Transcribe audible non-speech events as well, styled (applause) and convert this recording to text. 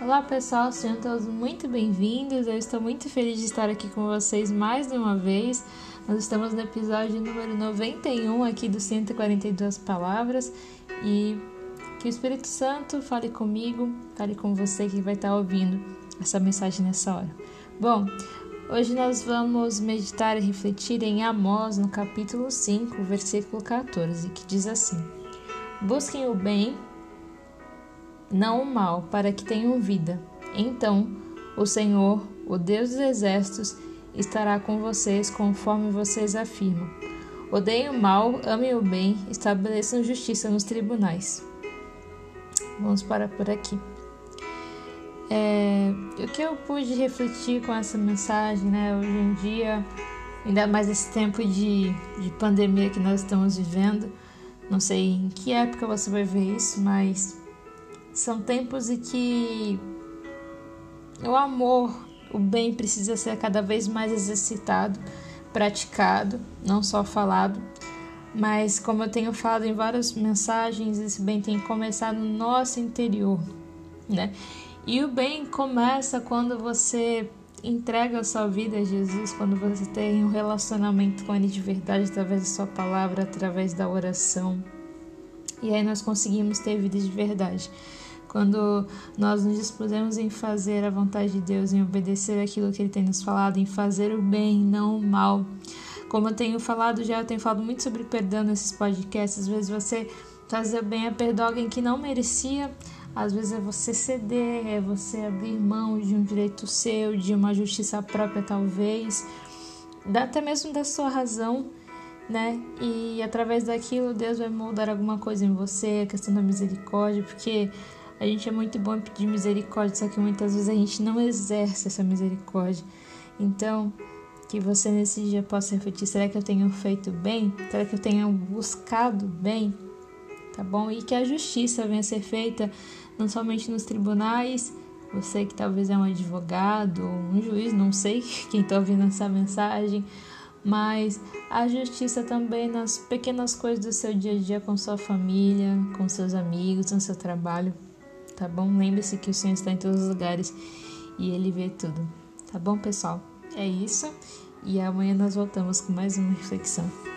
Olá pessoal, sejam todos muito bem-vindos. Eu estou muito feliz de estar aqui com vocês mais uma vez. Nós estamos no episódio número 91 aqui do 142 Palavras e que o Espírito Santo fale comigo, fale com você que vai estar ouvindo essa mensagem nessa hora. Bom, hoje nós vamos meditar e refletir em Amós no capítulo 5, versículo 14, que diz assim: Busquem o bem não o mal, para que tenham vida. Então o Senhor, o Deus dos exércitos, estará com vocês conforme vocês afirmam. Odeiem o mal, amem o bem, estabeleçam justiça nos tribunais. Vamos parar por aqui. É, o que eu pude refletir com essa mensagem, né? Hoje em dia, ainda mais esse tempo de, de pandemia que nós estamos vivendo, não sei em que época você vai ver isso, mas são tempos em que o amor, o bem precisa ser cada vez mais exercitado, praticado, não só falado. Mas como eu tenho falado em várias mensagens, esse bem tem que começar no nosso interior, né? E o bem começa quando você entrega a sua vida a Jesus, quando você tem um relacionamento com Ele de verdade através da sua palavra, através da oração. E aí nós conseguimos ter vida de verdade quando nós nos dispusemos em fazer a vontade de Deus, em obedecer aquilo que Ele tem nos falado, em fazer o bem, não o mal. Como eu tenho falado já, eu tenho falado muito sobre perdão nesses podcasts. Às vezes você fazer bem a perdoar alguém que não merecia, às vezes é você ceder, é você abrir mão de um direito seu, de uma justiça própria, talvez, até mesmo da sua razão, né? E através daquilo Deus vai moldar alguma coisa em você, a questão da misericórdia, porque a gente é muito bom em pedir misericórdia, só que muitas vezes a gente não exerce essa misericórdia. Então, que você nesse dia possa refletir: será que eu tenho feito bem? Será que eu tenho buscado bem? Tá bom? E que a justiça venha a ser feita não somente nos tribunais, você que talvez é um advogado ou um juiz, não sei (laughs) quem está ouvindo essa mensagem, mas a justiça também nas pequenas coisas do seu dia a dia com sua família, com seus amigos, no seu trabalho tá bom? Lembre-se que o Senhor está em todos os lugares e Ele vê tudo, tá bom, pessoal? É isso e amanhã nós voltamos com mais uma reflexão.